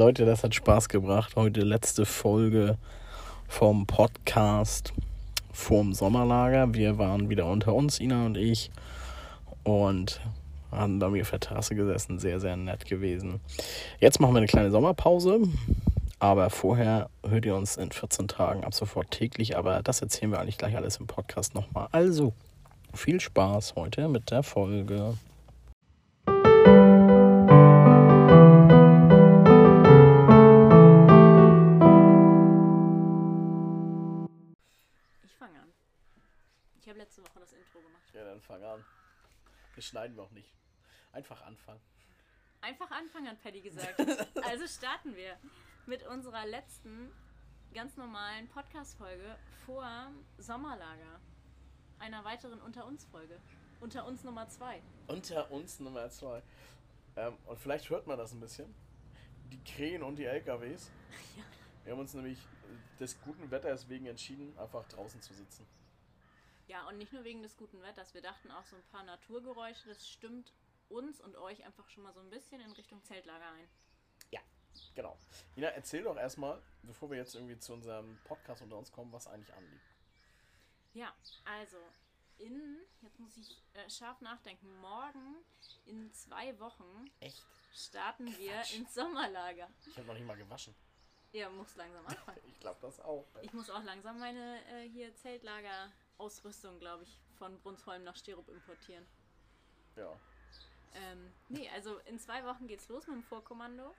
Leute, das hat Spaß gebracht. Heute letzte Folge vom Podcast vorm Sommerlager. Wir waren wieder unter uns, Ina und ich, und haben da auf der Terrasse gesessen. Sehr, sehr nett gewesen. Jetzt machen wir eine kleine Sommerpause. Aber vorher hört ihr uns in 14 Tagen ab sofort täglich. Aber das erzählen wir eigentlich gleich alles im Podcast nochmal. Also, viel Spaß heute mit der Folge. Ja, dann fang an. Wir schneiden wir auch nicht. Einfach anfangen. Einfach anfangen, hat Paddy gesagt. Also starten wir mit unserer letzten ganz normalen Podcast-Folge vor Sommerlager. Einer weiteren Unter uns Folge. Unter uns Nummer zwei. Unter uns Nummer zwei. Ähm, und vielleicht hört man das ein bisschen. Die Krähen und die LKWs. Ja. Wir haben uns nämlich des guten Wetters wegen entschieden, einfach draußen zu sitzen. Ja, und nicht nur wegen des guten Wetters. Wir dachten auch so ein paar Naturgeräusche, das stimmt uns und euch einfach schon mal so ein bisschen in Richtung Zeltlager ein. Genau. Ina, erzähl doch erstmal, bevor wir jetzt irgendwie zu unserem Podcast unter uns kommen, was eigentlich anliegt. Ja, also in, jetzt muss ich äh, scharf nachdenken, morgen in zwei Wochen Echt? starten wir Quatsch. ins Sommerlager. Ich habe noch nicht mal gewaschen. Ihr muss langsam anfangen. Ich glaube das auch. Ich muss auch langsam meine äh, hier Zeltlager-Ausrüstung, glaube ich, von Brunsholm nach Sterup importieren. Ja. Ähm, nee, also in zwei Wochen geht's los mit dem Vorkommando.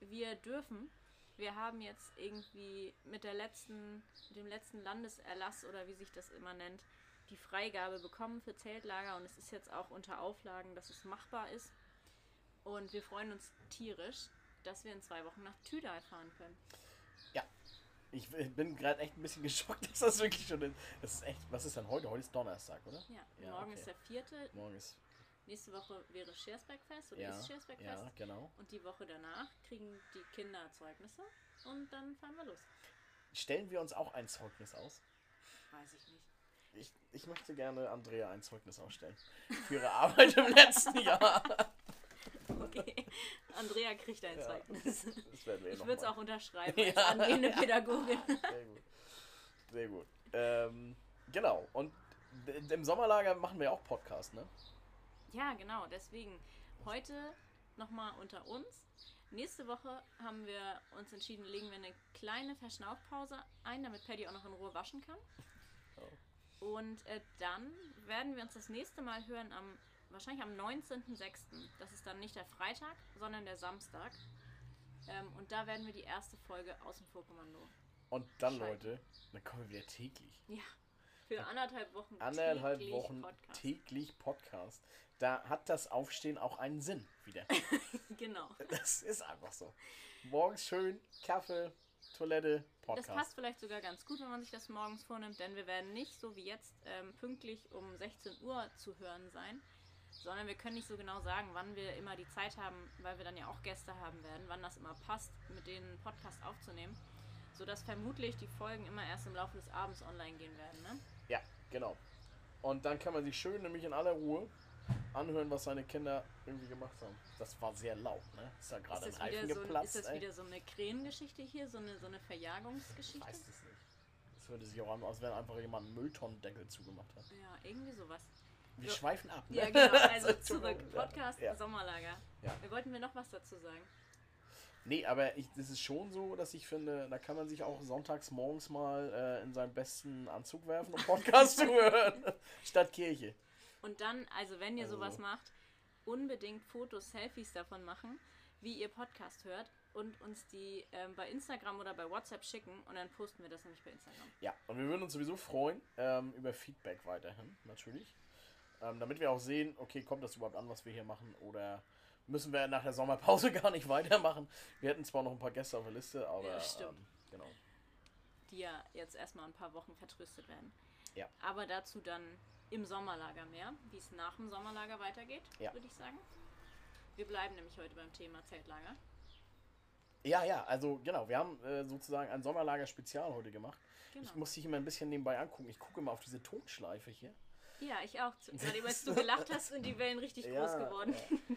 Wir dürfen, wir haben jetzt irgendwie mit der letzten, mit dem letzten Landeserlass oder wie sich das immer nennt, die Freigabe bekommen für Zeltlager und es ist jetzt auch unter Auflagen, dass es machbar ist. Und wir freuen uns tierisch, dass wir in zwei Wochen nach Tüdal fahren können. Ich bin gerade echt ein bisschen geschockt, dass das wirklich schon ist. Das ist echt, was ist denn heute? Heute ist Donnerstag, oder? Ja, Ja, morgen okay. ist der vierte. Morgen ist. Nächste Woche wäre Schersbergfest oder Ja, ist Schersbergfest. ja, genau. Und die Woche danach kriegen die Kinder Zeugnisse und dann fahren wir los. Stellen wir uns auch ein Zeugnis aus? Weiß ich nicht. Ich, ich möchte gerne Andrea ein Zeugnis ausstellen. Für ihre Arbeit im letzten Jahr. Okay. Andrea kriegt ein Ja. Zeugnis. Eh Ich würde es auch unterschreiben als Ja, angehende. Pädagogin. Sehr gut. Sehr gut. Ähm, genau. Und im Sommerlager machen wir auch Podcast, ne? Ja, genau. Deswegen heute nochmal unter uns. Nächste Woche haben wir uns entschieden, legen wir eine kleine Verschnaufpause ein, damit Paddy auch noch in Ruhe waschen kann. Und äh, dann werden wir uns das nächste Mal hören am wahrscheinlich am 19.06. Das ist dann nicht der Freitag, sondern der Samstag. Ähm, und da werden wir die erste Folge aus dem Vorkommando. Und dann, Scheiße. Leute, dann kommen wir wieder täglich. Ja. Für anderthalb Wochen. Anderthalb täglich Wochen Podcast. täglich Podcast. Da hat das Aufstehen auch einen Sinn wieder. Genau. Das ist einfach so. Morgens schön, Kaffee, Toilette, Das Podcast. passt vielleicht sogar ganz gut, wenn man sich das morgens vornimmt, denn wir werden nicht so wie jetzt ähm, pünktlich um 16 Uhr zu hören sein, sondern wir können nicht so genau sagen, wann wir immer die Zeit haben, weil wir dann ja auch Gäste haben werden, wann das immer passt, mit denen Podcast aufzunehmen, sodass vermutlich die Folgen immer erst im Laufe des Abends online gehen werden. Ne? Ja, genau. Und dann kann man sich schön, nämlich in aller Ruhe, anhören, was seine Kinder irgendwie gemacht haben. Das war sehr laut, ne? Ist da gerade ein Reifen so, geplatzt, ist das ey? wieder so eine Krähengeschichte hier, so eine, so eine Ich Verjagungsgeschichte? weiß es nicht. Das hörte sich auch an, als wenn einfach jemand einen Mülltonnendeckel zugemacht hat. Ja, irgendwie sowas. Wir So. schweifen ab, ne? Ja, genau. Also Entschuldigung. zurück. Podcast Ja. Sommerlager. Ja. Wir wollten wir noch was dazu sagen. Nee, aber ich, das ist schon so, dass ich finde, da kann man sich auch sonntags morgens mal äh, in seinen besten Anzug werfen und Podcast zu hören. Statt Kirche. Und dann, also wenn ihr Also- sowas macht, unbedingt Fotos, Selfies davon machen, wie ihr Podcast hört und uns die ähm, bei Instagram oder bei WhatsApp schicken und dann posten wir das nämlich bei Instagram. Ja, und wir würden uns sowieso freuen ähm, über Feedback weiterhin, natürlich. Ähm, damit wir auch sehen, okay, kommt das überhaupt an, was wir hier machen oder müssen wir nach der Sommerpause gar nicht weitermachen. Wir hätten zwar noch ein paar Gäste auf der Liste, aber Ja, stimmt. ähm, genau. Die ja jetzt erstmal ein paar Wochen vertröstet werden. Ja. Aber dazu dann im Sommerlager mehr, wie es nach dem Sommerlager weitergeht, Ja. würde ich sagen. Wir bleiben nämlich heute beim Thema Zeltlager. Ja, ja, also genau, wir haben äh, sozusagen ein Sommerlager-Spezial heute gemacht. Genau. Ich muss dich immer ein bisschen nebenbei angucken. Ich gucke immer auf diese Tonschleife hier. Ja, ich auch. Gerade als du gelacht hast, sind die Wellen richtig groß geworden. ja.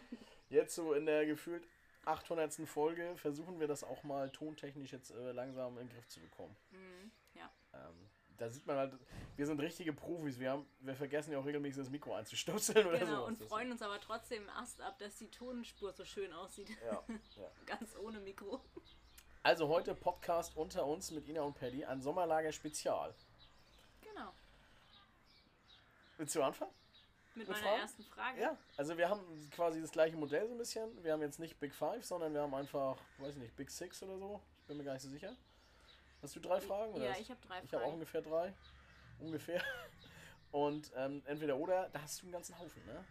Jetzt so in der gefühlt 800. Folge versuchen wir das auch mal tontechnisch jetzt äh, langsam in den Griff zu bekommen. Mhm, ja. Ähm, da sieht man halt, wir sind richtige Profis. Wir, haben, wir vergessen ja auch regelmäßig das Mikro einzustöpseln oder so. Genau, und freuen uns aber trotzdem erst ab, dass die Tonspur so schön aussieht. Ja, ja. Ganz ohne Mikro. Also heute Podcast unter uns mit Ina und Paddy, ein Sommerlager Spezial. Willst du anfangen? Mit Mit meiner Fragen? ersten Frage. Ja, also wir haben quasi das gleiche Modell so ein bisschen. Wir haben jetzt nicht Big Five, sondern wir haben einfach, weiß ich nicht, Big Six oder so. Ich bin mir gar nicht so sicher. Hast du drei Fragen? oder Ja, ich habe drei Ich habe auch Fragen. ungefähr drei. Ungefähr. Und ähm, entweder oder, da hast du einen ganzen Haufen, ne?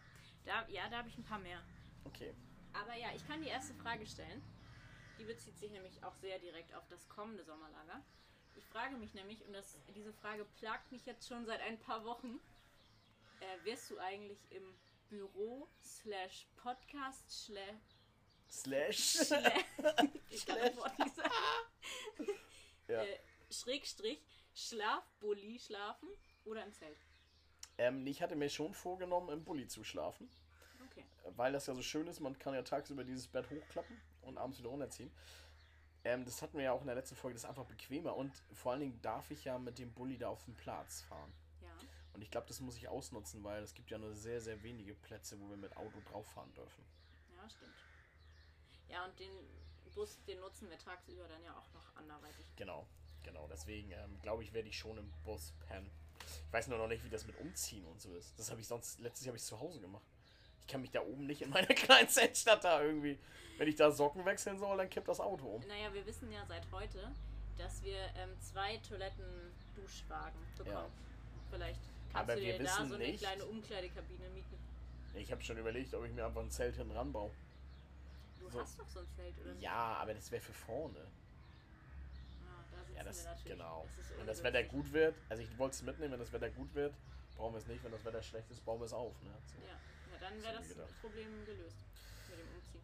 Da, ja, da habe ich ein paar mehr. Okay. Aber ja, ich kann die erste Frage stellen. Die bezieht sich nämlich auch sehr direkt auf das kommende Sommerlager. Ich frage mich nämlich, und das, diese Frage plagt mich jetzt schon seit ein paar Wochen, äh, wirst du eigentlich im Büro slash Podcast slash Slash. ich kann das Wort nicht sagen, ja. äh, Schrägstrich Schlafbully schlafen oder im Zelt? ähm, ich hatte mir schon vorgenommen, im Bulli zu schlafen. Okay. weil das ja so schön ist, man kann ja tagsüber dieses Bett hochklappen und abends wieder runterziehen. Ähm, das hatten wir ja auch in der letzten Folge, das ist einfach bequemer und vor allen Dingen darf ich ja mit dem Bulli da auf den Platz fahren. Und ich glaube, das muss ich ausnutzen, weil es gibt ja nur sehr, sehr wenige Plätze, wo wir mit Auto drauf fahren dürfen. Ja, stimmt. Ja, und den Bus, den nutzen wir tagsüber dann ja auch noch anderweitig. Genau, genau. Deswegen ähm, glaube ich, werde ich schon im Bus pennen. Ich weiß nur noch nicht, wie das mit Umziehen und so ist. Das habe ich sonst, letztes Jahr habe ich zu Hause gemacht. Ich kann mich da oben nicht in meiner kleinen Zeltstadt da irgendwie. Wenn ich da Socken wechseln soll, dann kippt das Auto um. Naja, wir wissen ja seit heute, dass wir ähm, zwei Toiletten-Duschwagen bekommen. Ja. Vielleicht kannst Aber du wir dir da wissen so eine nicht- kleine Umkleidekabine mieten. Ich habe schon überlegt, ob ich mir einfach ein Zelt hinten ranbaue. Du So. hast doch so ein Zelt, oder? Ja, aber das wäre für vorne. Ah, Ja, das, genau. Das Wenn das Wetter gut wird, also ich wollte es mitnehmen, wenn das Wetter gut wird, brauchen wir es nicht. Wenn das Wetter schlecht ist, bauen wir es auf. Ne? So. Ja, ja dann wäre das gedacht. Problem gelöst mit dem Umziehen.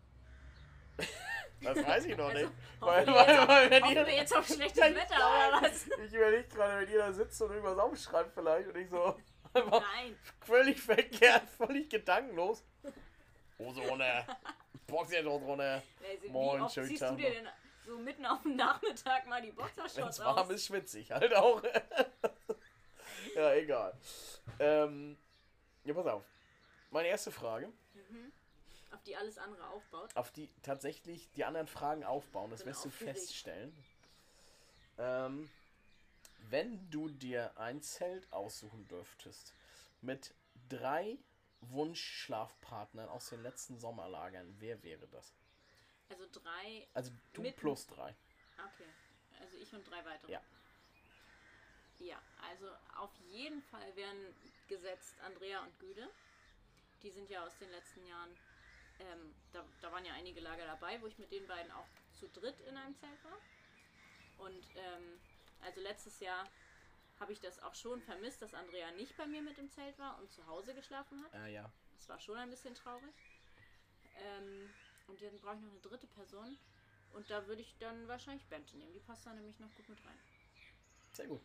Das weiß ich noch Also, nicht. Weil, weil, auf- weil, wenn ihr, wir jetzt auf schlechtes Wetter, oder was? Ich überlege gerade, wenn ihr da sitzt und irgendwas aufschreibt vielleicht und ich so Nein. völlig verkehrt, völlig gedankenlos. Hose runter, Boxershorts runter. Also, Moin, wie oft Tag du dir denn so mitten auf dem Nachmittag mal die Boxershorts es warm aus? ist, schwitzig halt auch. ja, egal. Ähm, ja, pass auf. Meine erste Frage, Auf die alles andere aufbaut. auf die tatsächlich die anderen Fragen aufbauen, das wirst du feststellen. Ähm, wenn du dir ein Zelt aussuchen dürftest mit drei Wunschschlafpartnern aus den letzten Sommerlagern, wer wäre das? Also drei. Also du Mitten. plus drei. Okay. Also ich und drei weitere. Ja. Ja, also auf jeden Fall wären gesetzt Andrea und Güde. Die sind ja aus den letzten Jahren. Ähm, da, da waren ja einige Lager dabei, wo ich mit den beiden auch zu dritt in einem Zelt war. Und ähm, also letztes Jahr habe ich das auch schon vermisst, dass Andrea nicht bei mir mit im Zelt war und zu Hause geschlafen hat. Äh, ja. Das war schon ein bisschen traurig. Ähm, und dann brauche ich noch eine dritte Person. Und da würde ich dann wahrscheinlich Bente nehmen. Die passt da nämlich noch gut mit rein. Sehr gut.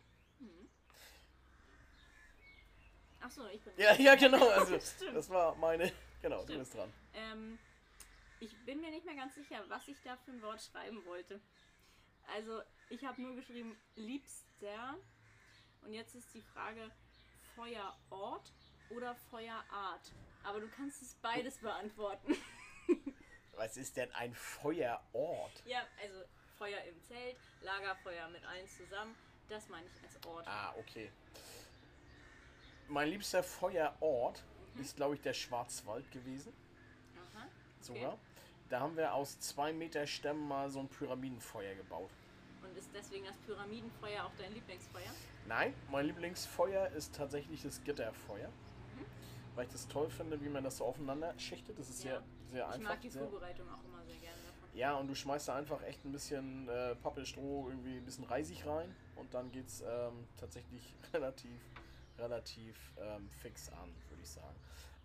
Achso, ich bin. Ja, ja, genau. Also, das war meine. Genau, du Stimmt. bist dran. Ähm, ich bin mir nicht mehr ganz sicher, was ich da für ein Wort schreiben wollte. Also, ich habe nur geschrieben liebster. Und jetzt ist die Frage Feuerort oder Feuerart. Aber du kannst es beides beantworten. Was ist denn ein Feuerort? ja, also Feuer im Zelt, Lagerfeuer mit allen zusammen. Das meine ich als Ort. Ah, okay. Mein liebster Feuerort Mhm. ist, glaube ich, der Schwarzwald gewesen. Sogar. Da haben wir aus zwei Meter Stämmen mal so ein Pyramidenfeuer gebaut. Und ist deswegen das Pyramidenfeuer auch dein Lieblingsfeuer? Nein, mein Lieblingsfeuer ist tatsächlich das Gitterfeuer. Mhm. Weil ich das toll finde, wie man das so aufeinander schichtet. Das ist Ja. sehr, sehr Ich einfach. mag die sehr, Vorbereitung auch immer sehr gerne davon. Ja, und du schmeißt da einfach echt ein bisschen äh, Pappelstroh, irgendwie ein bisschen Reisig rein und dann geht's ähm, tatsächlich relativ, relativ ähm, fix an, würde ich sagen.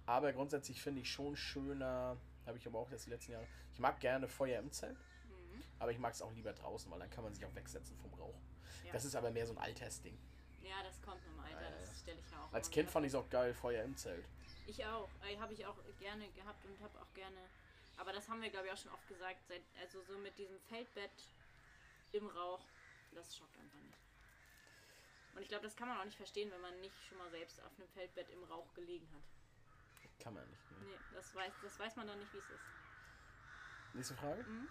Aber grundsätzlich finde ich schon schöner, habe ich aber auch jetzt die letzten Jahre. Ich mag gerne Feuer im Zelt, Mhm. aber ich mag es auch lieber draußen, weil dann kann man sich auch wegsetzen vom Rauch. Ja. Das ist aber mehr so ein Altersding. Ja, das kommt im Alter, ja. das stelle ich ja auch. Als Kind fand ich es auch geil, Feuer im Zelt. Ich auch. Äh, habe ich auch gerne gehabt und habe auch gerne Aber das haben wir, glaube ich, auch schon oft gesagt. Seit, also so mit diesem Feldbett im Rauch, das schockt einfach nicht. Und ich glaube, das kann man auch nicht verstehen, wenn man nicht schon mal selbst auf einem Feldbett im Rauch gelegen hat. Kann man nicht. Ne? Nee, das weiß, das weiß man dann nicht, wie es ist. Nächste Frage? Mhm.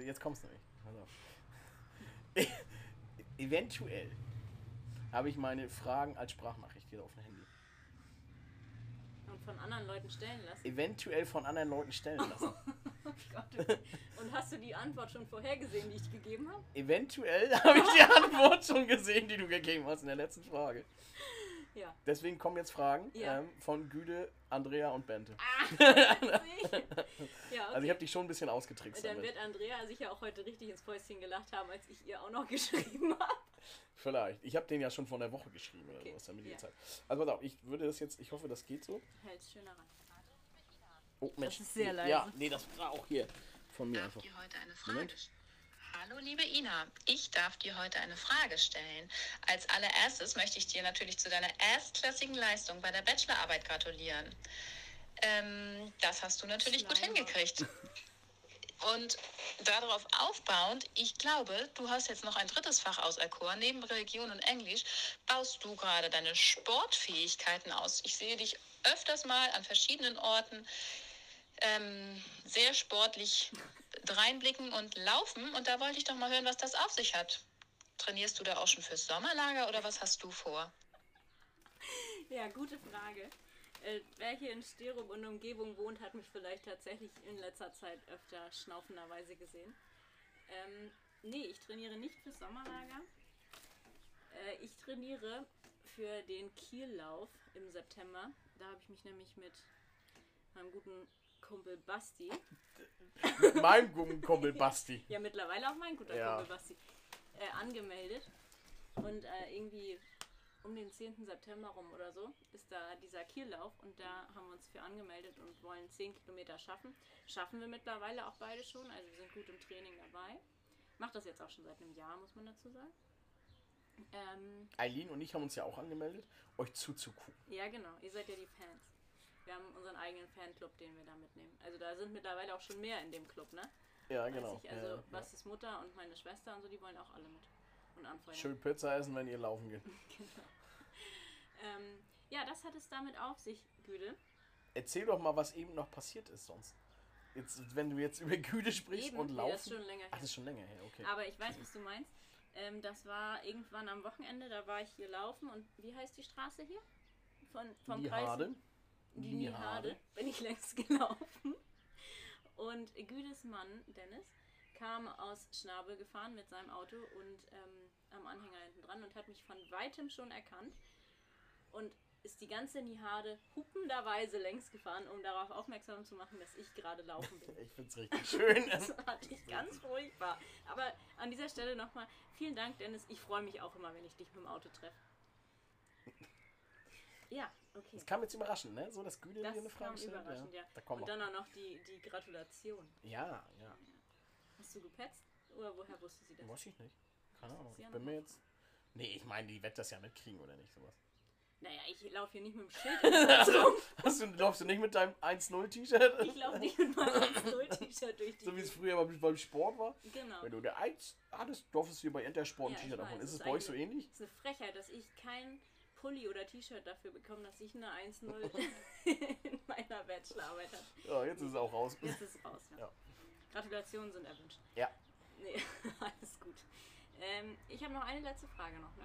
Jetzt kommst du nicht. Pass auf. Eventuell habe ich meine Fragen als Sprachnachricht hier auf dem Handy. Und von anderen Leuten stellen lassen. Eventuell von anderen Leuten stellen lassen. Oh Gott, okay. Und hast du die Antwort schon vorhergesehen, die ich gegeben habe? Eventuell habe ich die Antwort schon gesehen, die du gegeben hast in der letzten Frage. Ja. Deswegen kommen jetzt Fragen Ja. ähm, von Güde, Andrea und Bente. Ah, witzig. ja, okay. Also ich habe dich schon ein bisschen ausgetrickst Dann damit. wird Andrea sicher auch heute richtig ins Fäustchen gelacht haben, als ich ihr auch noch geschrieben habe. Vielleicht. Ich habe den ja schon vor einer Woche geschrieben oder Okay, sowas, damit ihr ja. Zeit. Also pass auf, ich würde das jetzt, ich hoffe, das geht so. Hält's schöner ran. Oh, Mensch. ist sehr leise. Ja, nee, das war auch hier von mir darf einfach. dir heute eine Frage Moment. Hallo liebe Ina, ich darf dir heute eine Frage stellen. Als allererstes möchte ich dir natürlich zu deiner erstklassigen Leistung bei der Bachelorarbeit gratulieren. Ähm, das hast du natürlich gut Schleimer. hingekriegt. Und darauf aufbauend, ich glaube, du hast jetzt noch ein drittes Fach auserkoren. Neben Religion und Englisch baust du gerade deine Sportfähigkeiten aus. Ich sehe dich öfters mal an verschiedenen Orten ähm, sehr sportlich reinblicken und laufen. Und da wollte ich doch mal hören, was das auf sich hat. Trainierst du da auch schon fürs Sommerlager oder was hast du vor? Ja, gute Frage. Äh, wer hier in Sterum und Umgebung wohnt, hat mich vielleicht tatsächlich in letzter Zeit öfter schnaufenderweise gesehen. Ähm, nee, ich trainiere nicht fürs Sommerlager. Äh, ich trainiere für den Kiellauf im September. Da habe ich mich nämlich mit meinem guten Kumpel Basti, Mit meinem Basti. ja mittlerweile auch mein guter Ja. Kumpel Basti, äh, angemeldet. Und äh, irgendwie um den 10. September rum oder so ist da dieser Kiellauf und da haben wir uns für angemeldet und wollen 10 Kilometer schaffen. Schaffen wir mittlerweile auch beide schon, also wir sind gut im Training dabei. Macht das jetzt auch schon seit einem Jahr, muss man dazu sagen. Ähm, Eileen und ich haben uns ja auch angemeldet, euch zuzugucken. ja, genau, ihr seid ja die Fans. Wir haben unseren eigenen Fanclub, den wir da mitnehmen. Also da sind mittlerweile auch schon mehr in dem Club, ne? Ja, Weiß genau. Ich. Also ja, ja. Bastis Mutter und meine Schwester und so, die wollen auch alle mit. Und anfeuern. Schön Pizza essen, wenn ihr laufen geht. Genau. Ähm, ja, das hat es damit auf sich, Güde. Erzähl doch mal, was eben noch passiert ist sonst. Jetzt, wenn du jetzt über Güte sprichst Eben, und laufen. das ist schon länger Ach, her. das ist schon länger her, okay. Aber ich weiß, was du meinst. Ähm, das war irgendwann am Wochenende, da war ich hier laufen und wie heißt die Straße hier? Von, vom Kreis? Niehade. Bin ich längst gelaufen. Und Güdes Mann, Dennis, kam aus Schnabel gefahren mit seinem Auto und ähm, am Anhänger hinten dran und hat mich von weitem schon erkannt und ist die ganze Nihade hupenderweise längs gefahren, um darauf aufmerksam zu machen, dass ich gerade laufen bin. Ich find's richtig schön. Das fand ich ganz furchtbar. Aber an dieser Stelle nochmal vielen Dank, Dennis. Ich freue mich auch immer, wenn ich dich mit dem Auto treffe. Ja, okay. Das kam jetzt überraschend, ne? So, dass Güte Das dir eine Frage stellt. überraschend, ja. Da kommen Und dann auch noch die, die Gratulation. Ja, ja. Hast du gepetzt? Oder woher wusste sie das? Weiß ich nicht. Keine Ahnung. Ich bin mir jetzt. Nee, ich meine, die wird das ja mitkriegen, oder nicht? Sowas. Naja, ich laufe hier nicht mit dem Schild. Zentrum. Hast du, läufst du nicht mit deinem 1-0-T-Shirt? ich laufe nicht mit meinem 1-0-T-Shirt durch die So wie es früher beim, beim Sport war. Genau. Wenn du der 1 hattest, durftest du dir bei Intersport ein Ja, T-Shirt abholen. Ist es bei euch so ähnlich? Es ist eine Frechheit, dass ich kein Pulli oder T-Shirt dafür bekomme, dass ich eine 1-0 in meiner Bachelorarbeit habe. Ja, jetzt ist es auch raus. Jetzt ist es raus, ja. Ja. Gratulationen sind erwünscht. Ja. Nee, alles gut. Ähm, ich habe noch eine letzte Frage noch, ne?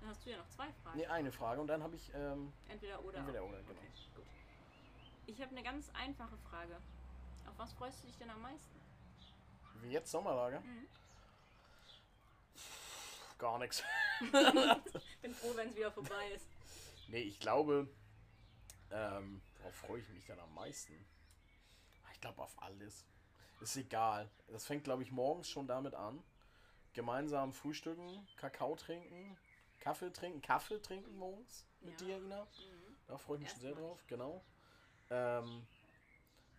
Dann hast du ja noch zwei Fragen. Nee, eine Frage und dann habe ich. Ähm, Entweder oder. Entweder oder, genau. Okay, gut. Ich habe eine ganz einfache Frage. Auf was freust du dich denn am meisten? wie jetzt Sommerlager? Mhm. Gar nichts. Bin froh, wenn es wieder vorbei ist. Nee, ich glaube. Ähm, worauf freue ich mich dann am meisten? Ich glaube auf alles. Ist egal. Das fängt, glaube ich, morgens schon damit an. Gemeinsam frühstücken, Kakao trinken, Kaffee trinken, Kaffee trinken morgens mit Ja. dir, Ina. Mhm. Da freue ich mich schon sehr drauf, genau. Ähm,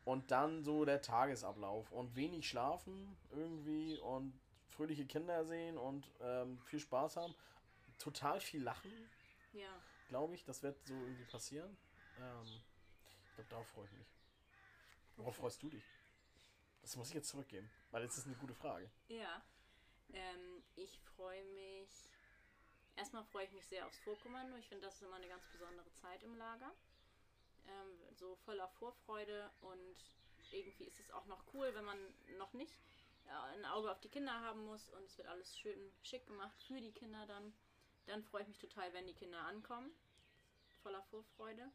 und dann so der Tagesablauf und wenig schlafen irgendwie und fröhliche Kinder sehen und ähm, viel Spaß haben. Total viel lachen, Ja. glaube ich. Das wird so irgendwie passieren. Ähm, ich glaube, darauf freue ich mich. Worauf freust du dich? Das muss ich jetzt zurückgeben, weil das ist eine gute Frage. Ja. Ähm, ich freue mich. Erstmal freue ich mich sehr aufs Vorkommando. Ich finde, das ist immer eine ganz besondere Zeit im Lager. Ähm, so voller Vorfreude und irgendwie ist es auch noch cool, wenn man noch nicht äh, ein Auge auf die Kinder haben muss und es wird alles schön schick gemacht für die Kinder dann. Dann freue ich mich total, wenn die Kinder ankommen. Voller Vorfreude.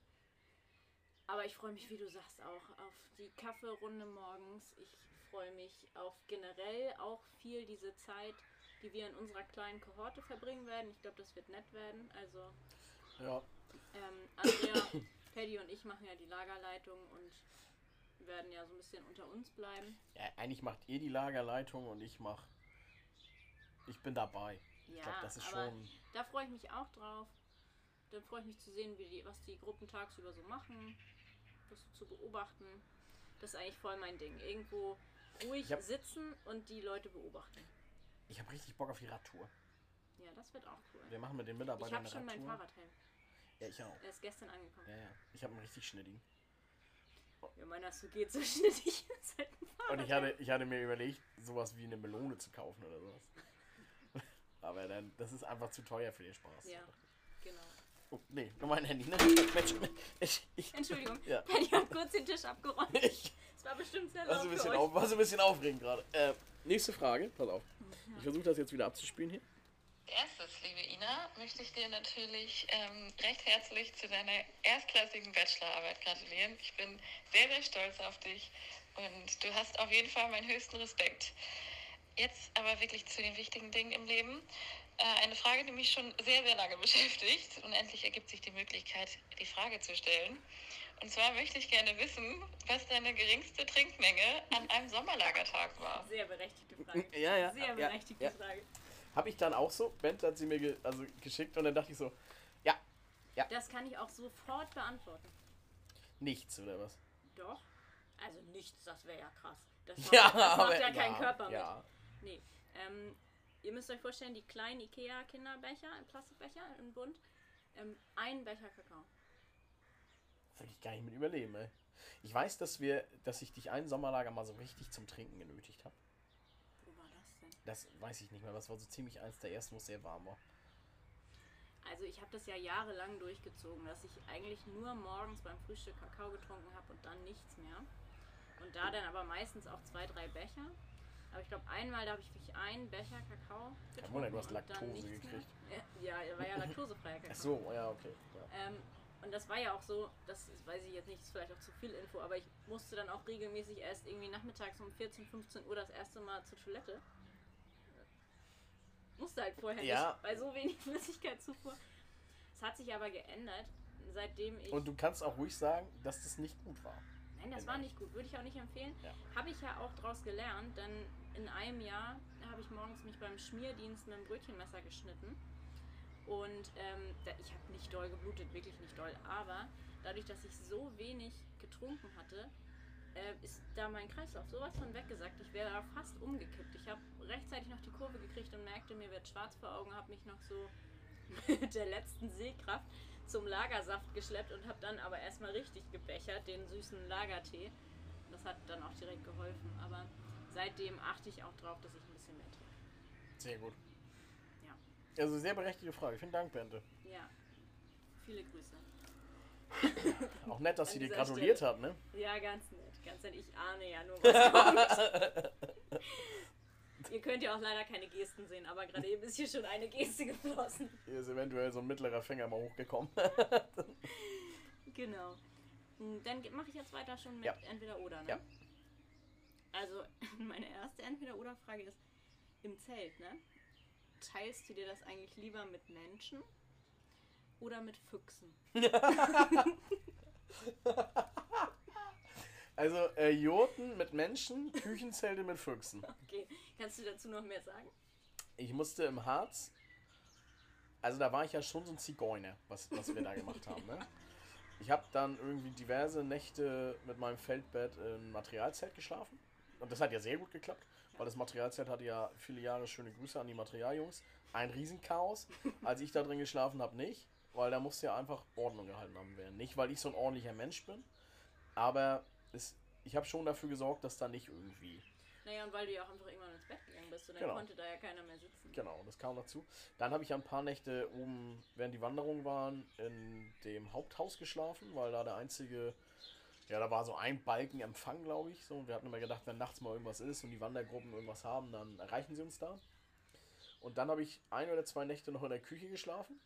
Aber ich freue mich, wie du sagst, auch auf die Kaffeerunde morgens. Ich freue mich auf generell auch viel diese Zeit, die wir in unserer kleinen Kohorte verbringen werden. Ich glaube, das wird nett werden. Also Ja. ähm, Andrea, Paddy und ich machen ja die Lagerleitung und werden ja so ein bisschen unter uns bleiben. ja. Eigentlich macht ihr die Lagerleitung und ich mach. Ich bin dabei. Ja, ich glaube, das ist aber schon. da freue ich mich auch drauf. Dann freue ich mich zu sehen, wie die, was die Gruppen tagsüber so machen, das zu beobachten. Das ist eigentlich voll mein Ding. Irgendwo ruhig Ich hab- sitzen und die Leute beobachten. Ich habe richtig Bock auf die Radtour. Ja, das wird auch cool. Wir machen mit den Ich Mitarbeitern habe eine schon Radtour. Fahrradhelm. Ja, ich auch. Er ist gestern angekommen. Ja, ja. Ich habe einen richtig schnittigen. Ja, meiner so geht so schnittig. halt Und ich hatte, ich hatte mir überlegt, sowas wie eine Melone zu kaufen oder sowas. Aber dann, das ist einfach zu teuer für den Spaß. Ja, genau. Oh, nee, nur mein Handy, ne? Ich, ich, Entschuldigung, Ja. Paddy hat kurz den Tisch abgeräumt. ich Es war bestimmt sehr laut für euch. auf, war so ein bisschen aufregend gerade. Äh, nächste Frage, pass auf. Ich versuche das jetzt wieder abzuspielen hier. Erstes, liebe Ina, möchte ich dir natürlich ähm, recht herzlich zu deiner erstklassigen Bachelorarbeit gratulieren. Ich bin sehr, sehr stolz auf dich und du hast auf jeden Fall meinen höchsten Respekt. Jetzt aber wirklich zu den wichtigen Dingen im Leben. Äh, eine Frage, die mich schon sehr, sehr lange beschäftigt und endlich ergibt sich die Möglichkeit, die Frage zu stellen. Und zwar möchte ich gerne wissen, was deine geringste Trinkmenge an einem Sommerlagertag war. Sehr berechtigte Frage. Ja, ja. Sehr ja, berechtigte ja. Frage. Habe ich dann auch so. Bent hat sie mir ge also geschickt und dann dachte ich so, ja, Das kann ich auch sofort beantworten. nichts oder was? Doch. Also nichts, das wäre ja krass. Das macht Ja, das macht ja keinen ja, Körper ja. mit. Nee. Ähm, ihr müsst euch vorstellen, die kleinen Ikea-Kinderbecher, Plastikbecher in Bund, ähm, ein Becher Kakao. Das hätte ich gar nicht mit überleben, ey. Ich weiß, dass wir, dass ich dich einen Sommerlager mal so richtig zum Trinken genötigt habe. Das weiß ich nicht mehr. Das war so ziemlich eins der ersten, wo es sehr warm war. Also ich habe das ja jahrelang durchgezogen, dass ich eigentlich nur morgens beim Frühstück Kakao getrunken habe und dann nichts mehr. Und da dann aber meistens auch zwei, drei Becher. Aber ich glaube, einmal da habe ich wirklich einen Becher Kakao getrunken. Wunder, du hast Laktose gekriegt. Mehr. Ja, er war ja laktosefreier Kakao. Ach so, ja, okay. Ja. Ähm, und das war ja auch so, das weiß ich jetzt nicht, ist vielleicht auch zu viel Info, aber ich musste dann auch regelmäßig erst irgendwie nachmittags um 14, 15 Uhr das erste Mal zur Toilette. Musste halt vorher Ja. nicht, bei so wenig Flüssigkeitszufuhr. Es hat sich aber geändert, seitdem ich. Und du kannst auch ruhig sagen, dass das nicht gut war. Nein, das war nicht gut, würde ich auch nicht empfehlen. Ja. Habe ich ja auch daraus gelernt, denn in einem Jahr habe ich morgens mich beim Schmierdienst mit dem Brötchenmesser geschnitten. Und ähm, ich habe nicht doll geblutet, wirklich nicht doll. Aber dadurch, dass ich so wenig getrunken hatte, äh, ist da mein Kreislauf sowas von weggesackt. Ich wäre da fast umgekippt. Ich habe rechtzeitig noch die Kurve gekriegt und merkte, mir wird schwarz vor Augen, habe mich noch so mit der letzten Sehkraft zum Lagersaft geschleppt und habe dann aber erstmal richtig gebechert, den süßen Lagertee. Das hat dann auch direkt geholfen. Aber seitdem achte ich auch drauf, dass ich ein bisschen mehr trinke. Sehr gut. Ja. Also sehr berechtigte Frage. Vielen Dank, Bente. Ja. Viele Grüße. Auch nett, dass sie dir gratuliert Stelle. hat, ne? Ja, ganz nett. Ganz nett. Ich ahne ja nur, was kommt. Ihr könnt ja auch leider keine Gesten sehen, aber gerade eben ist hier schon eine Geste geflossen. Hier ist eventuell so ein mittlerer Finger mal hochgekommen. Genau. Hm, Dann mache ich jetzt weiter schon mit Ja. entweder oder, ne? Ja. Also, meine erste Entweder-Oder-Frage ist: Im Zelt, ne? Teilst du dir das eigentlich lieber mit Menschen oder mit Füchsen? Also äh, Joten mit Menschen, Küchenzelte mit Füchsen. Okay, kannst du dazu noch mehr sagen? Ich musste im Harz, also da war ich ja schon so ein Zigeuner, was, was wir da gemacht haben. Ne? Ich habe dann irgendwie diverse Nächte mit meinem Feldbett im Materialzelt geschlafen. Und das hat ja sehr gut geklappt, weil das Materialzelt hatte ja viele Jahre schöne Grüße an die Materialjungs. Ein Riesenchaos. Als ich da drin geschlafen habe, nicht, weil da musste ja einfach Ordnung gehalten haben werden. Nicht, weil ich so ein ordentlicher Mensch bin, aber es, ich habe schon dafür gesorgt, dass da nicht irgendwie. Naja, und weil du ja auch einfach irgendwann ins Bett gegangen bist und dann Genau. konnte da ja keiner mehr sitzen. Genau, das kam dazu. Dann habe ich ein paar Nächte oben, während die Wanderungen waren, in dem Haupthaus geschlafen, weil da der einzige, ja, da war so ein Balken Empfang, glaube ich. So, und wir hatten immer gedacht, wenn nachts mal irgendwas ist und die Wandergruppen irgendwas haben, dann erreichen sie uns da. Und dann habe ich ein oder zwei Nächte noch in der Küche geschlafen,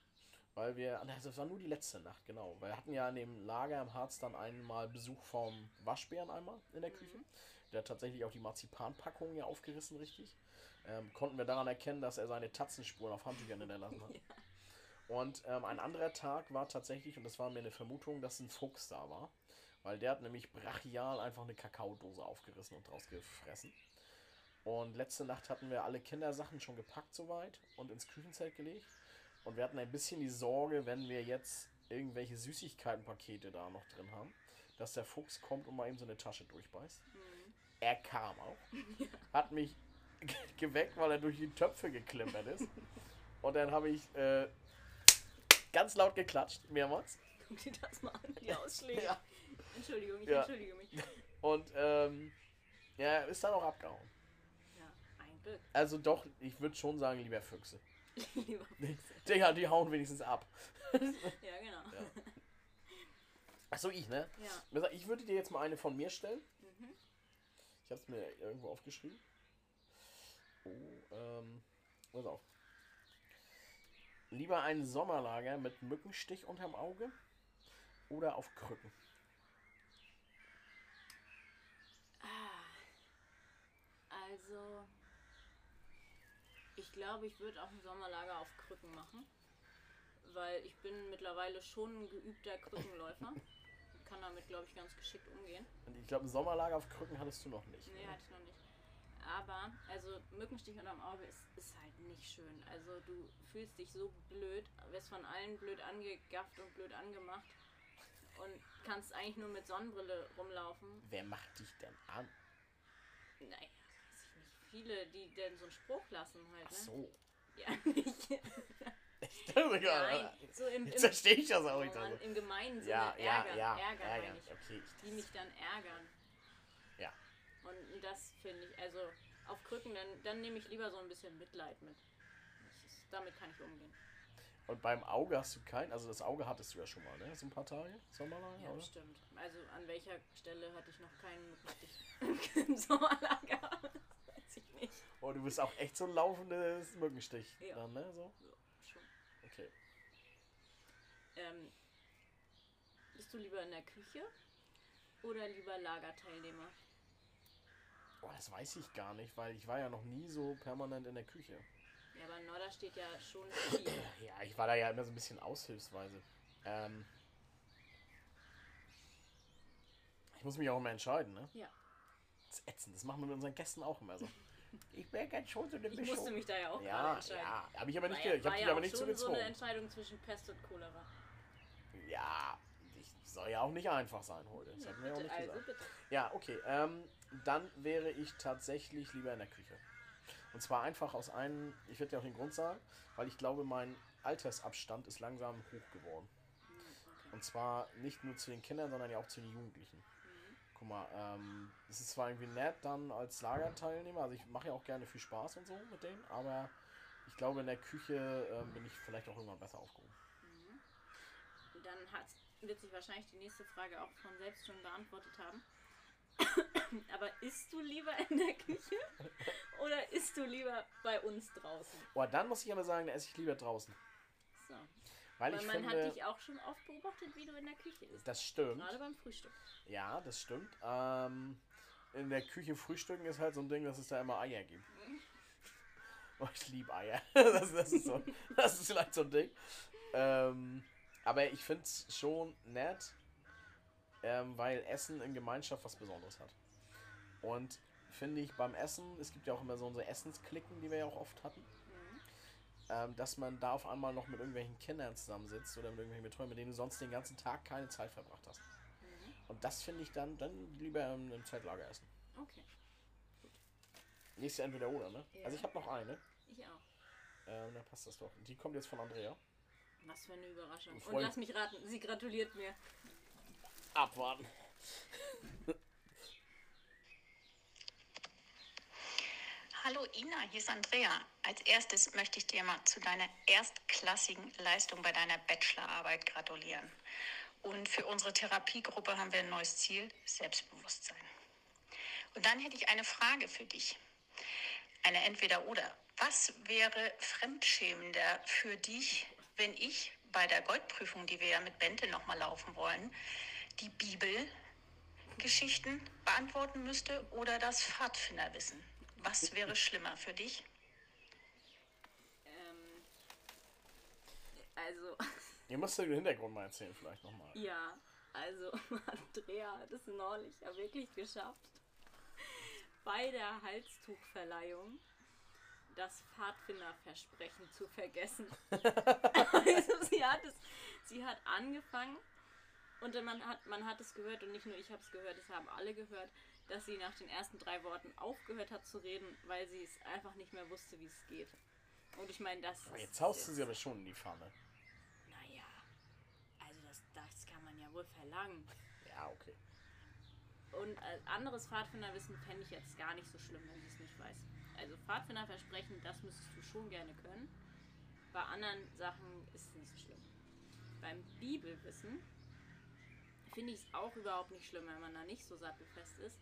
weil wir, ah, das war nur die letzte Nacht, genau. Weil wir hatten ja in dem Lager im Harz dann einmal Besuch vom Waschbären einmal in der Küche. Der hat tatsächlich auch die Marzipanpackung ja aufgerissen, richtig. Ähm, konnten wir daran erkennen, dass er seine Tatzenspuren auf Handtüchern hinterlassen hat. Und ähm, ein anderer Tag war tatsächlich, und das war mir eine Vermutung, dass ein Fuchs da war. Weil der hat nämlich brachial einfach eine Kakaodose aufgerissen und draus gefressen. Und letzte Nacht hatten wir alle Kindersachen schon gepackt soweit und ins Küchenzelt gelegt. Und wir hatten ein bisschen die Sorge, wenn wir jetzt irgendwelche Süßigkeitenpakete da noch drin haben, dass der Fuchs kommt und mal eben so eine Tasche durchbeißt. Er kam auch, hat mich geweckt, weil er durch die Töpfe geklimpert ist. Und dann habe ich äh, ganz laut geklatscht, mehrmals. Guck dir das mal an, die Ausschläge. Ja. Entschuldigung, ich Ja. entschuldige mich. Und ähm, ja, er ist dann auch abgehauen. Ja, ein Glück. Also doch, ich würde schon sagen, lieber Füchse. Lieber. Digga, die hauen wenigstens ab. Ja, genau. Ja. Achso, ich, ne? Ja. Ich würde dir jetzt mal eine von mir stellen. Mhm. Ich habe es mir irgendwo aufgeschrieben. Oh, ähm, pass auf. Lieber ein Sommerlager mit Mückenstich unterm Auge oder auf Krücken? Also, ich glaube, ich würde auch ein Sommerlager auf Krücken machen. Weil ich bin mittlerweile schon ein geübter Krückenläufer. Und kann damit, glaube ich, ganz geschickt umgehen. Und ich glaube, ein Sommerlager auf Krücken hattest du noch nicht. Nee, ne? hatte ich noch nicht. Aber, also Mückenstich unterm Auge ist, ist halt nicht schön. Also du fühlst dich so blöd, wirst von allen blöd angegafft und blöd angemacht. Und kannst eigentlich nur mit Sonnenbrille rumlaufen. Wer macht dich denn an? Naja. Viele, die denn so einen Spruch lassen halt, Ach ne? so. Ja, nicht. Ist egal. Nein, so im, Jetzt im, verstehe ich das auch nicht. Also. im gemeinen Sinne Ja, ja, ärgern, ja. ärgern ärgern. meine ich. Okay. Die mich dann ärgern. Ja. Und das finde ich, also auf Krücken, dann, dann nehme ich lieber so ein bisschen Mitleid mit. Ist, damit kann ich umgehen. Und beim Auge hast du kein, also das Auge hattest du ja schon mal, ne? So ein paar Tage, Sommerlager, Ja, oder? stimmt. Also an welcher Stelle hatte ich noch keinen Mückenstich im Sommerlager? Weiß ich nicht. Oh, du bist auch echt so ein laufendes Mückenstich Ja. dann, ne? So? So, schon. Okay. Ähm, bist du lieber in der Küche oder lieber Lagerteilnehmer? Oh, das weiß ich gar nicht, weil ich war ja noch nie so permanent in der Küche. Ja, aber Norder steht ja schon viel. Ja, ich war da ja immer so ein bisschen aushilfsweise. Ähm, ich muss mich auch immer entscheiden, ne? Ja. Das ist ätzend, das machen wir mit unseren Gästen auch immer so. Ich wäre ganz schon so eine Ich Mischung. musste mich da ja auch gerade ja, entscheiden. ja, habe ich aber nicht, War ja, ich ja aber nicht schon so eine. Entscheidung zwischen Pest und Cholera. Ja, ich soll ja auch nicht einfach sein heute. Das Ja, hat mir auch nicht also gesagt. bitte. Ja, okay. Ähm, dann wäre ich tatsächlich lieber in der Küche. Und zwar einfach aus einem, ich werde ja auch den Grund sagen, weil ich glaube, mein Altersabstand ist langsam hoch geworden. Und zwar nicht nur zu den Kindern, sondern ja auch zu den Jugendlichen. Guck mal, ähm, es ist zwar irgendwie nett dann als Lagerteilnehmer, also ich mache ja auch gerne viel Spaß und so mit denen, aber ich glaube, in der Küche ähm, bin ich vielleicht auch irgendwann besser aufgehoben. Dann hat, wird sich wahrscheinlich die nächste Frage auch von selbst schon beantwortet haben. Aber isst du lieber in der Küche oder isst du lieber bei uns draußen? Oh, dann muss ich aber sagen, da esse ich lieber draußen. Weil, ich man finde, hat dich auch schon oft beobachtet, wie du in der Küche isst. das stimmt. Gerade beim Frühstück. Ja, das stimmt. Ähm, in der Küche frühstücken ist halt so ein Ding, dass es da immer Eier gibt. Oh, ich liebe Eier. Das, das, ist so, das ist vielleicht so ein Ding. Ähm, aber ich finde es schon nett, ähm, weil Essen in Gemeinschaft was Besonderes hat. Und finde ich beim Essen, es gibt ja auch immer so unsere Essensklicken, die wir ja auch oft hatten, ähm, dass man da auf einmal noch mit irgendwelchen Kindern zusammensitzt oder mit irgendwelchen Betreuern, mit denen du sonst den ganzen Tag keine Zeit verbracht hast. Und das finde ich dann, dann lieber im, im Zeltlager essen. Okay, Nächste entweder oder, ne? Ja. Also ich habe noch eine. ich auch. Ähm, dann passt das doch. Die kommt jetzt von Andrea. Was für eine Überraschung. Und lass mich raten, sie gratuliert mir. Abwarten. Hallo Ina, hier ist Andrea. Als erstes möchte ich dir mal zu deiner erstklassigen Leistung bei deiner Bachelorarbeit gratulieren. Und für unsere Therapiegruppe haben wir ein neues Ziel, Selbstbewusstsein. Und dann hätte ich eine Frage für dich. Eine Entweder-Oder. Was wäre fremdschämender für dich, wenn ich bei der Goldprüfung, die wir ja mit Bente nochmal laufen wollen, die Bibelgeschichten beantworten müsste oder das Pfadfinderwissen? Was wäre schlimmer für dich? Ähm, also, Ihr müsst den Hintergrund mal erzählen, vielleicht nochmal. ja, also Andrea hat es neulich ja wirklich geschafft, bei der Halstuchverleihung das Pfadfinderversprechen zu vergessen. also sie hat es, sie hat angefangen und man hat, man hat es gehört und nicht nur ich habe es gehört, es haben alle gehört, dass sie nach den ersten drei Worten aufgehört hat zu reden, weil sie es einfach nicht mehr wusste, wie es geht. Und ich meine, das Aber jetzt haust du sie aber schon in die Pfanne. Naja, also das, das kann man ja wohl verlangen. Ja, okay. Und äh, anderes Pfadfinderwissen fände ich jetzt gar nicht so schlimm, wenn sie es nicht weiß. Also Pfadfinderversprechen, das müsstest du schon gerne können. Bei anderen Sachen ist es nicht so schlimm. Beim Bibelwissen finde ich es auch überhaupt nicht schlimm, wenn man da nicht so sattelfest ist.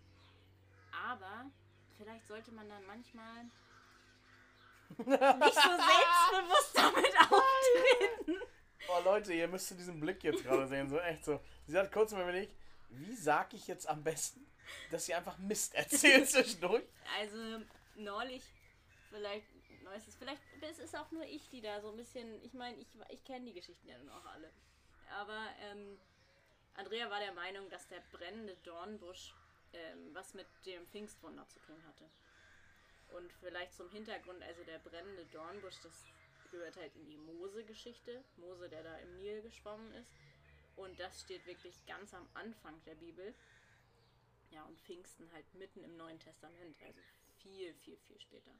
Aber vielleicht sollte man dann manchmal nicht so selbstbewusst damit auftreten. Oh Leute, ihr müsst diesen Blick jetzt gerade sehen. So echt so. Sie hat kurz mal überlegt, wie sag ich jetzt am besten, dass sie einfach Mist erzählt zwischendurch? Also neulich, vielleicht, neuestes, vielleicht es ist auch nur ich, die da so ein bisschen, ich meine, ich, ich kenne die Geschichten ja nun auch alle. Aber ähm, Andrea war der Meinung, dass der brennende Dornbusch ähm, was mit dem Pfingstwunder zu tun hatte. Und vielleicht zum Hintergrund, also der brennende Dornbusch, das gehört halt in die Mose-Geschichte. Mose, der da im Nil geschwommen ist. Und das steht wirklich ganz am Anfang der Bibel. Ja, und Pfingsten halt mitten im Neuen Testament, also viel, viel, viel später.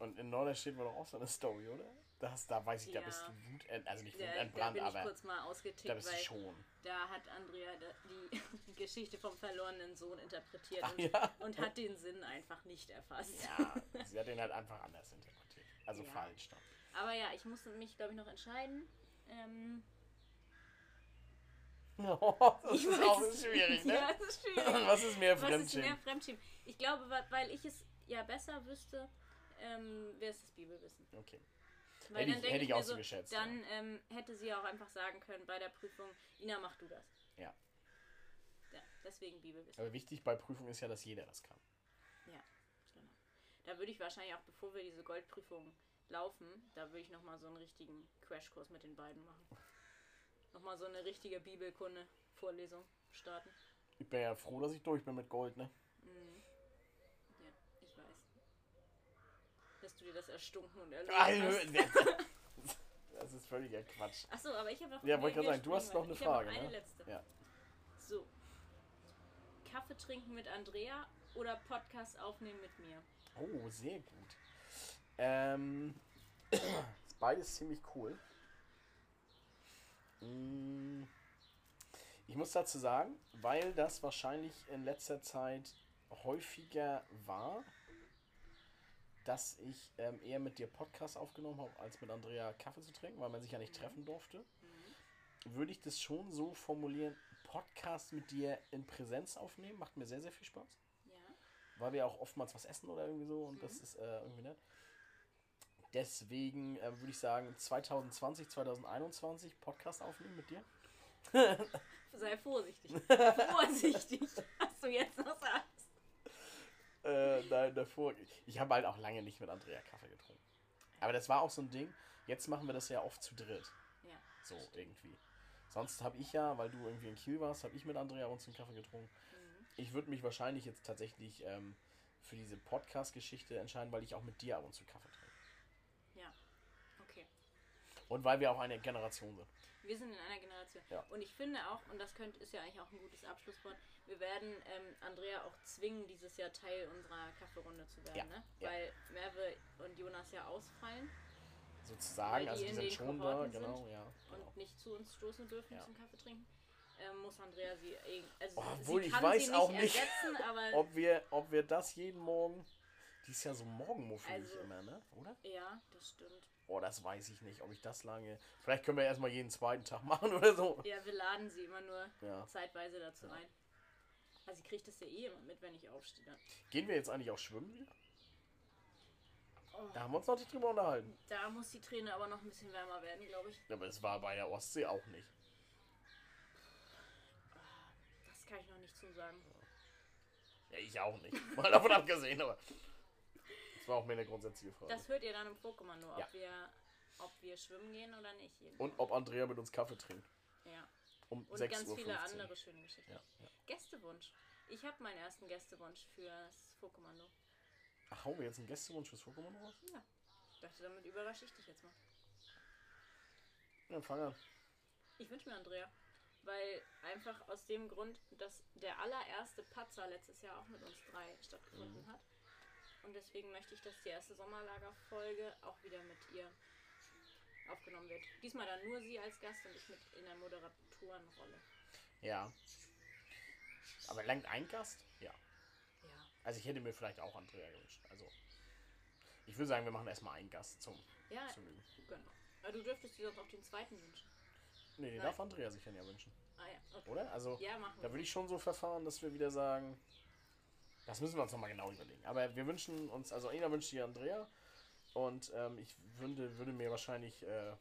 Und in Norden steht wohl doch auch so eine Story, oder? Das, da weiß ich, da Ja. bist du wut, also nicht Da, da wutentbrannt, ich aber kurz mal da ausgetickt, bist du schon. da hat Andrea da- die Geschichte vom verlorenen Sohn interpretiert Ach und, ja. und hat den Sinn einfach nicht erfasst. Ja, sie hat den halt einfach anders interpretiert. Also Ja. falsch dann. Aber ja, ich musste mich, glaube ich, noch entscheiden. Ähm, das ich ist weiß auch schwierig, ne? Ja, das ist schwierig. Was ist mehr Was ist mehr Fremdschämen? Ich glaube, weil ich es ja besser wüsste, ähm, wäre es das Bibelwissen. Okay. Weil Hätte dann ich- hätte ich auch so geschätzt, Dann ähm, hätte sie auch einfach sagen können bei der Prüfung, Ina, mach du das. Ja. Ja, deswegen Bibelwissen. Aber wichtig bei Prüfung ist ja, dass jeder das kann. Ja, genau. Da würde ich wahrscheinlich auch, bevor wir diese Goldprüfung laufen, da würde ich nochmal so einen richtigen Crashkurs mit den beiden machen. Nochmal so eine richtige Bibelkunde-Vorlesung starten. Ich bin ja froh, dass ich durch bin mit Gold, ne? Ja, ich weiß. Dass du dir das erstunken und erlöst Das ist völliger Quatsch. Achso, aber ich habe noch. Ja, wollte gerade sagen, du hast noch eine Frage, eine ne? letzte. Ja. So. Kaffee trinken mit Andrea oder Podcast aufnehmen mit mir? Oh, sehr gut. Ähm, ist beides ziemlich cool. Mm, Ich muss dazu sagen, weil das wahrscheinlich in letzter Zeit häufiger war, dass ich ähm, eher mit dir Podcast aufgenommen habe, als mit Andrea Kaffee zu trinken, weil man sich ja nicht treffen durfte, würde ich das schon so formulieren, Podcast mit dir in Präsenz aufnehmen, macht mir sehr, sehr viel Spaß Ja. weil wir auch oftmals was essen oder irgendwie so und das ist äh, irgendwie nett. Deswegen äh, würde ich sagen 2020, 2021 Podcast aufnehmen mit dir. Sei vorsichtig. vorsichtig, was du jetzt noch sagst. Äh, nein, davor. Ich habe halt auch lange nicht mit Andrea Kaffee getrunken. Aber das war auch so ein Ding. Jetzt machen wir das ja oft zu dritt. Ja. So irgendwie. Sonst habe ich ja, weil du irgendwie in Kiel warst, habe ich mit Andrea uns einen Kaffee getrunken. Ich würde mich wahrscheinlich jetzt tatsächlich ähm, für diese Podcast-Geschichte entscheiden, weil ich auch mit dir ab und zu Kaffee trinke. Ja. Okay. Und weil wir auch eine Generation sind. Wir sind in einer Generation. Ja. Und ich finde auch, und das könnte, ist ja eigentlich auch ein gutes Abschlusswort, wir werden ähm, Andrea auch zwingen, dieses Jahr Teil unserer Kaffeerunde zu werden. Ja, Ne? Weil Merve und Jonas ja ausfallen Sozusagen, also die in sind den schon da, genau, ja. Genau. und nicht zu uns stoßen dürfen zum Kaffee trinken. Ähm, muss Andrea sie, irg- also Oh, obwohl ich kann weiß sie auch nicht nicht, Ob wir, ob wir das jeden Morgen, Die ist ja so morgenmuffelig Also- immer, ne? Oder? Ja, das stimmt. Oh, das weiß ich nicht, ob ich das lange. Vielleicht können wir erstmal jeden zweiten Tag machen oder so. Ja, wir laden sie immer nur Ja. zeitweise dazu ein. Also sie kriegt das ja eh immer mit, wenn ich aufstehe. Dann. Gehen wir jetzt eigentlich auch schwimmen wieder? Oh, Da haben wir uns noch nicht drüber unterhalten. da muss die Träne aber noch ein bisschen wärmer werden, glaube ich. Aber es war bei der Ostsee auch nicht. Das kann ich noch nicht zusagen. Ja, ich auch nicht. Mal davon abgesehen, aber. Das war auch mehr eine grundsätzliche Frage. Das hört ihr dann im Vorkommando, ob, Ja. wir, ob wir schwimmen gehen oder nicht. jeden Und ob Andrea mit uns Kaffee trinkt. Ja. Um Und 6 ganz Uhr. viele andere schöne Geschichten. Ja, ja. Gästewunsch. Ich habe meinen ersten Gästewunsch fürs Vorkommando. Ach, hauen wir jetzt einen Gästewunsch fürs Pokémon raus? Ja. Ich dachte, damit überrasche ich dich jetzt mal. Ja, fang an. Ich wünsche mir Andrea. Weil einfach aus dem Grund, dass der allererste Patzer letztes Jahr auch mit uns drei stattgefunden hat. Und deswegen möchte ich, dass die erste Sommerlagerfolge auch wieder mit ihr aufgenommen wird. Diesmal dann nur sie als Gast und ich mit in der Moderatorenrolle. Ja. Aber langt ein Gast? Ja. Ja. Also ich hätte mir vielleicht auch Andrea gewünscht. Also. Ich würde sagen, wir machen erstmal einen Gast zum, Ja, zum Üben. genau. Aber du dürftest dir sonst auch den zweiten wünschen. Nee, den Nein. darf Andrea sich dann ja wünschen. Ah ja, okay. Oder? Also, Ja, machen da würde ich schon so verfahren, dass wir wieder sagen. Das müssen wir uns nochmal genau überlegen. Aber wir wünschen uns, also Ina wünscht dir Andrea. Und ähm, ich würde, würde mir wahrscheinlich, äh,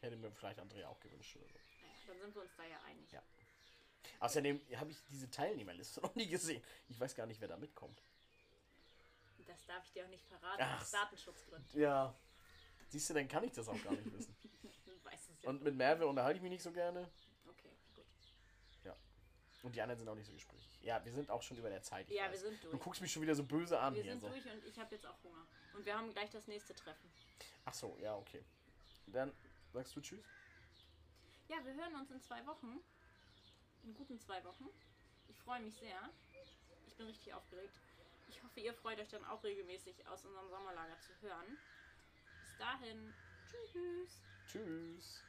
hätte mir vielleicht Andrea auch gewünscht oder so. Naja, dann sind wir uns da ja einig. Ja. Außerdem habe ich diese Teilnehmerliste noch nie gesehen. Ich weiß gar nicht, wer da mitkommt. Das darf ich dir auch nicht verraten, Ach. aus Datenschutzgründen. Ja. Siehst du, dann kann ich das auch gar nicht wissen. Und mit Merve unterhalte ich mich nicht so gerne. Und die anderen sind auch nicht so gesprächig. Ja, wir sind auch schon über der Zeit. Ja, weiß. wir sind Du durch. guckst mich schon wieder so böse an Wir hier. sind So. durch und ich habe jetzt auch Hunger. Und wir haben gleich das nächste Treffen. Ach so, ja, okay. Dann sagst du Tschüss. Ja, wir hören uns in zwei Wochen. In guten zwei Wochen. Ich freue mich sehr. Ich bin richtig aufgeregt. Ich hoffe, ihr freut euch dann auch regelmäßig aus unserem Sommerlager zu hören. Bis dahin. Tschüss. Tschüss.